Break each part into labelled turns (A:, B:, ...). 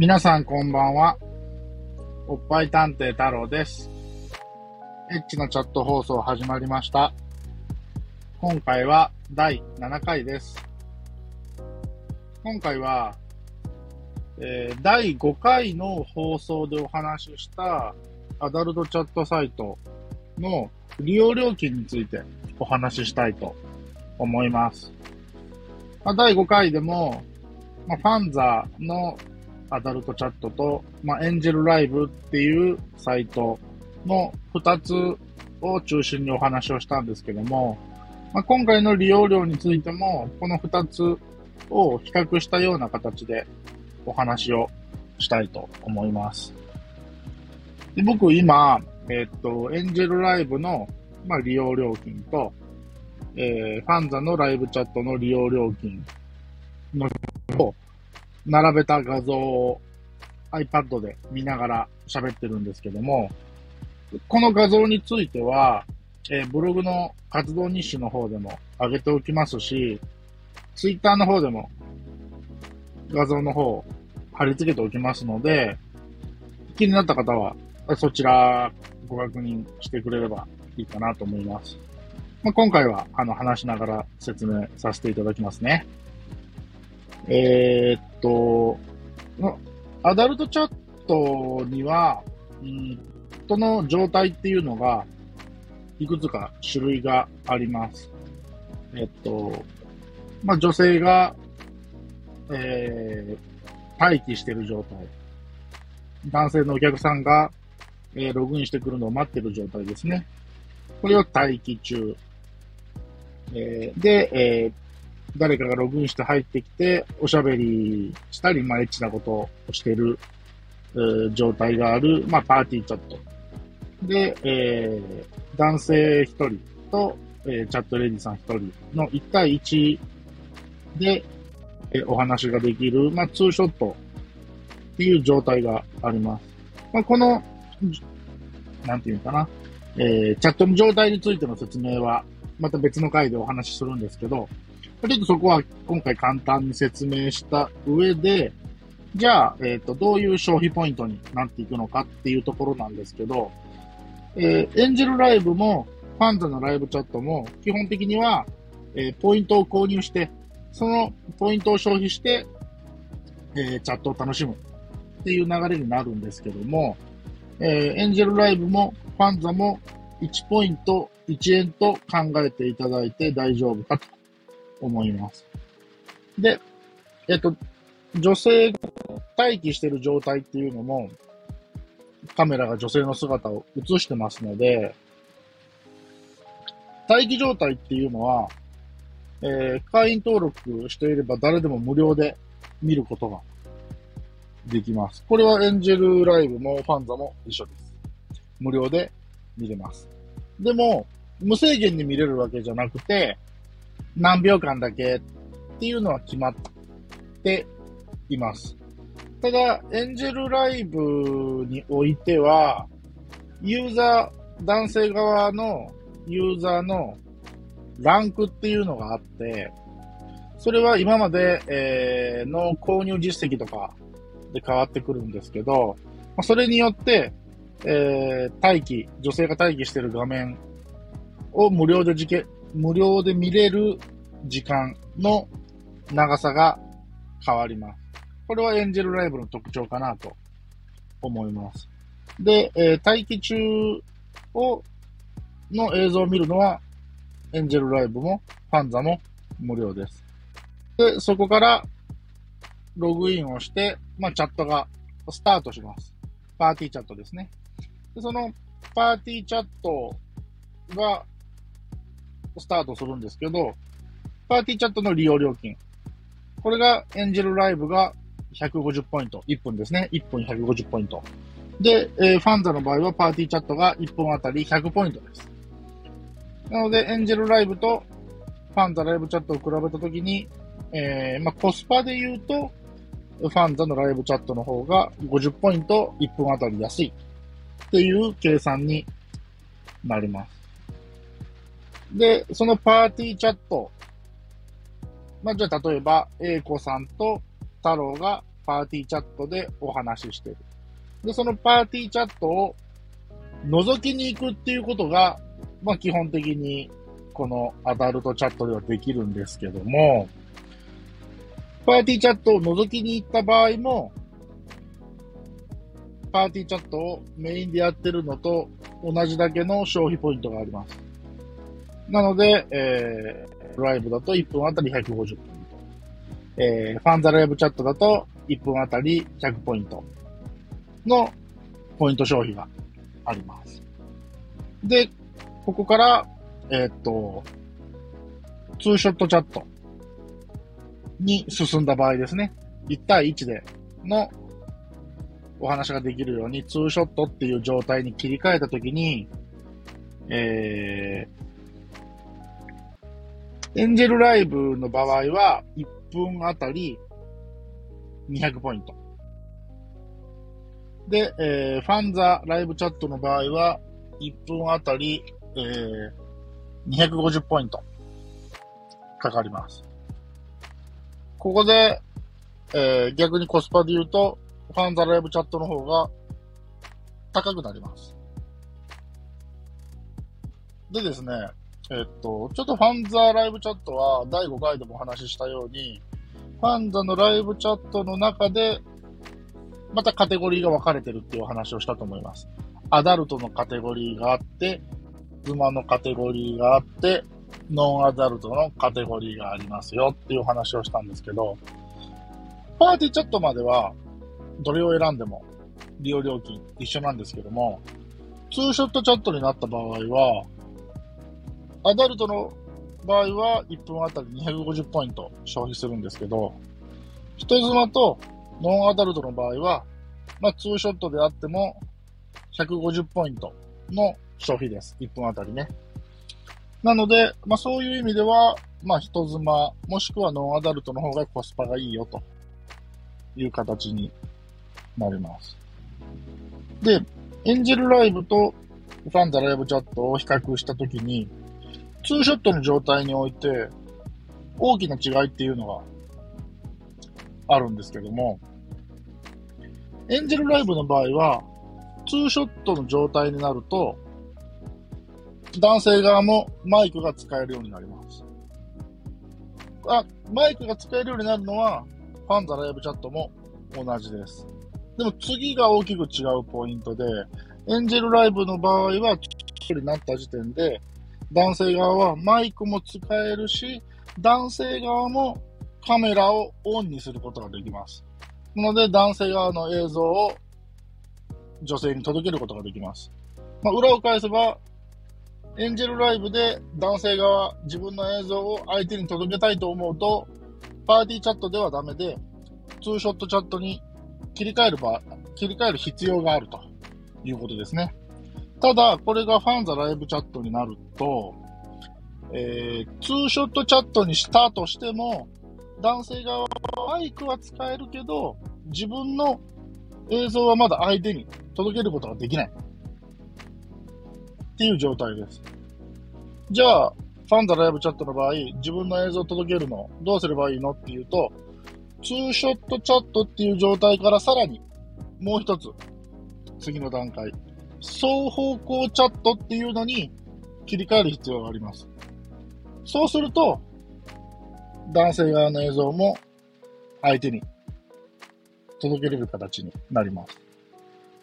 A: 皆さんこんばんは。おっぱい探偵太郎です。エッチなチャット放送始まりました。今回は第7回です。今回は、えー第5回の放送でお話ししたアダルトチャットサイトの利用料金についてお話ししたいと思います。まあ、第5回でも、まあ、ファンザのアダルトチャットと、まあ、エンジェルライブっていうサイトの2つを中心にお話をしたんですけども、まあ、今回の利用料についても、この2つを比較したような形でお話をしたいと思います。で僕今、えっと、エンジェルライブの、まあ、利用料金と、えーファンザのライブチャットの利用料金の並べた画像を iPad で見ながら喋ってるんですけども、この画像については、えーブログの活動日誌の方でも上げておきますし、Twitter の方でも画像の方を貼り付けておきますので、気になった方はそちらご確認してくれればいいかなと思います。まあ、今回はあの話しながら説明させていただきますね。えーっと、アダルトチャットには、うん、その状態っていうのが、いくつか種類があります。えっと、まあ、女性が、えー、待機してる状態。男性のお客さんが、えーログインしてくるのを待ってる状態ですね。これを待機中。えーで、えー誰かがログインして入ってきて、おしゃべりしたり、まあ、エッチなことをしてる、えー状態がある、まあ、パーティーチャット。で、えー男性一人と、えーチャットレディさん一人の1対1で、えーお話ができる、まあ、ツーショットっていう状態があります。まあ、この、なんていうのかな、えーチャットの状態についての説明は、また別の回でお話しするんですけど、ちょっとそこは今回簡単に説明した上で、じゃあ、えっ、と、どういう消費ポイントになっていくのかっていうところなんですけど、えーエンジェルライブも、ファンザのライブチャットも、基本的には、えーポイントを購入して、そのポイントを消費して、えーチャットを楽しむっていう流れになるんですけども、えーエンジェルライブもファンザも1ポイント1円と考えていただいて大丈夫かと。思います。で、えっと、女性が待機してる状態っていうのも、カメラが女性の姿を映してますので、待機状態っていうのは、えー会員登録していれば誰でも無料で見ることができます。これはエンジェルライブもファンザも一緒です。無料で見れます。でも、無制限に見れるわけじゃなくて、何秒間だけっていうのは決まっています。ただ、エンジェルライブにおいては、ユーザー、男性側のユーザーのランクっていうのがあって、それは今まで、えーの購入実績とかで変わってくるんですけど、まそれによって、えー待機、女性が待機してる画面を無料でじけ、無料で見れる時間の長さが変わります。これはエンジェルライブの特徴かなと思います。で、えー待機中を、の映像を見るのは、エンジェルライブもファンザも無料です。で、そこからログインをして、まあ、チャットがスタートします。パーティーチャットですね。でそのパーティーチャットがスタートするんですけど、パーティーチャットの利用料金。これがエンジェルライブが150ポイント。1分ですね。1分150ポイント。で、えー FANZAの場合はパーティーチャットが1分あたり100ポイントです。なので、エンジェルライブと FANZAライブチャットを比べたときに、えーまあ、コスパで言うと、FANZAのライブチャットの方が50ポイント1分あたり安いっていう計算になります。で、そのパーティーチャット。まあ、じゃあ例えば、A 子さんと太郎がパーティーチャットでお話ししてる。で、そのパーティーチャットを覗きに行くっていうことが、まあ基本的にこのアダルトチャットではできるんですけども、パーティーチャットを覗きに行った場合も、パーティーチャットをメインでやってるのと同じだけの消費ポイントがあります。なので、えー、ライブだと1分あたり150ポイント。えー、 FANZAライブチャットだと1分あたり100ポイントのポイント消費があります。で、ここから、えー、っと、ツーショットチャットに進んだ場合ですね。1対1でのお話ができるように、ツーショットっていう状態に切り替えたときに、えー、エンジェルライブの場合は、1分あたり200ポイント。で、えー、ファンザライブチャットの場合は、1分あたり、えー、250ポイントかかります。ここで、えー、逆にコスパで言うと、ファンザライブチャットの方が高くなります。でですね、えっと、ちょっとファンザーライブチャットは第5回でもお話ししたように、ファンザのライブチャットの中で、またカテゴリーが分かれてるっていうお話をしたと思います。アダルトのカテゴリーがあって、妻のカテゴリーがあって、ノンアダルトのカテゴリーがありますよっていうお話をしたんですけど、パーティーチャットまではどれを選んでも利用料金一緒なんですけども、ツーショットチャットになった場合は、アダルトの場合は1分あたり250ポイント消費するんですけど、人妻とノンアダルトの場合は、まあ、ツーショットであっても150ポイントの消費です。1分あたりね。なので、まあ、そういう意味では、まあ、人妻、もしくはノンアダルトの方がコスパがいいよという形になります。で、エンジェルライブとファンザライブチャットを比較したときに、ツーショットの状態において、大きな違いっていうのがあるんですけども、エンジェルライブの場合は、ツーショットの状態になると、男性側もマイクが使えるようになります。あ、マイクが使えるようになるのは、ファンザライブチャットも同じです。でも次が大きく違うポイントで、エンジェルライブの場合は、一人になった時点で、男性側はマイクも使えるし、男性側もカメラをオンにすることができます。なので、男性側の映像を女性に届けることができます。まあ、裏を返せば、エンジェルライブで男性側、自分の映像を相手に届けたいと思うと、パーティーチャットではダメで、ツーショットチャットに切り替える場、切り替える必要があるということですね。ただ、これが FANZAライブチャットになると、えー、ツーショットチャットにしたとしても、男性側はマイクは使えるけど、自分の映像はまだ相手に届けることができない。っていう状態です。じゃあ、 FANZAライブチャットの場合、自分の映像を届けるの、どうすればいいのっていうと、ツーショットチャットっていう状態からさらに、もう一つ、次の段階、双方向チャットっていうのに切り替える必要があります。そうすると、男性側の映像も相手に届けれる形になります。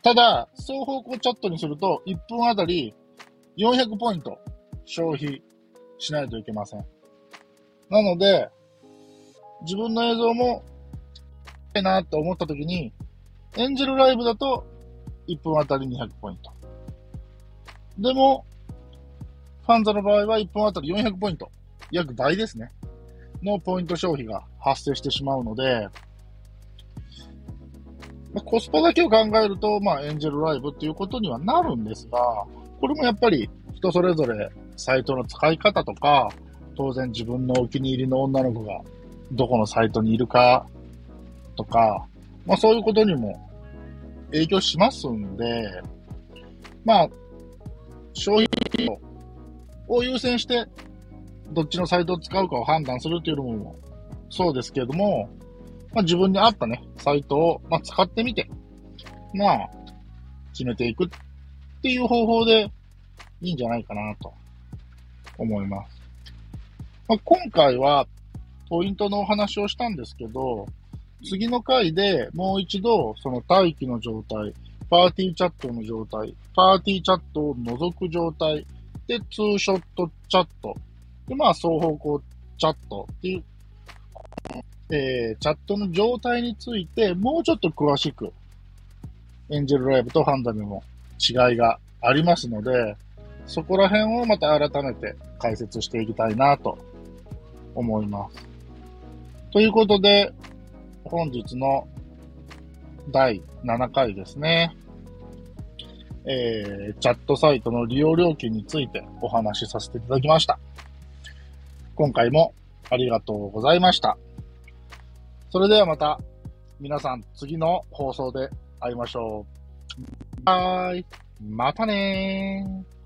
A: ただ、双方向チャットにすると、1分あたり400ポイント消費しないといけません。なので、自分の映像も、いいなって思った時に、エンジェルライブだと1分あたり200ポイント。でも、ファンザの場合は1分あたり400ポイント。約倍ですね。のポイント消費が発生してしまうので、まあ、コスパだけを考えると、まあ、エンジェルライブっていうことにはなるんですが、これもやっぱり人それぞれサイトの使い方とか、当然自分のお気に入りの女の子がどこのサイトにいるかとか、まあそういうことにも影響しますんで、まあ、消費を優先して、どっちのサイトを使うかを判断するっていうのもそうですけれども、まあ、自分に合ったね、サイトを、まあ、使ってみて、まあ、決めていくっていう方法でいいんじゃないかなと思います。まあ、今回はポイントのお話をしたんですけど、次の回でもう一度その待機の状態、パーティーチャットの状態、パーティーチャットを覗く状態、で、ツーショットチャット、で、まあ、双方向チャットっていう、えー、チャットの状態について、もうちょっと詳しく、エンジェルライブとファンダムも違いがありますので、そこら辺をまた改めて解説していきたいなと思います。ということで、本日の第7回ですね。えー、チャットサイトの利用料金についてお話しさせていただきました。今回もありがとうございました。それではまた皆さん次の放送で会いましょう。はーい。またねー。